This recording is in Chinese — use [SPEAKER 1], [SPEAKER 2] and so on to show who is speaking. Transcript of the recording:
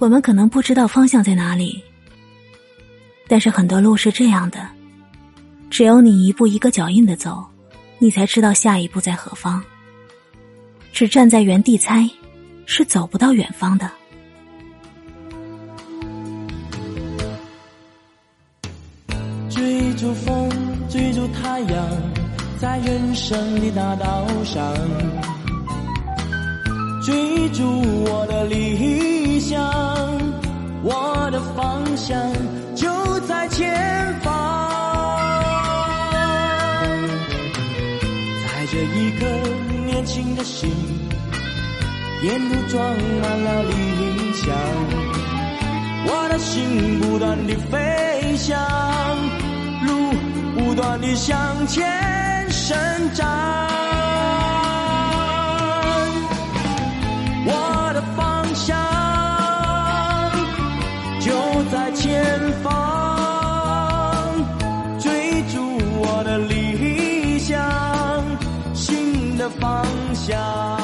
[SPEAKER 1] 我们可能不知道方向在哪里，但是很多路是这样的：只有你一步一个脚印的走，你才知道下一步在何方。只站在原地猜，是走不到远方的。
[SPEAKER 2] 追逐风，追逐太阳，在人生的大道上，追逐我的理想，想就在前方。在这一颗年轻的心，沿途装满了理想，我的心不断地飞翔。路不断地向前伸展，的方向。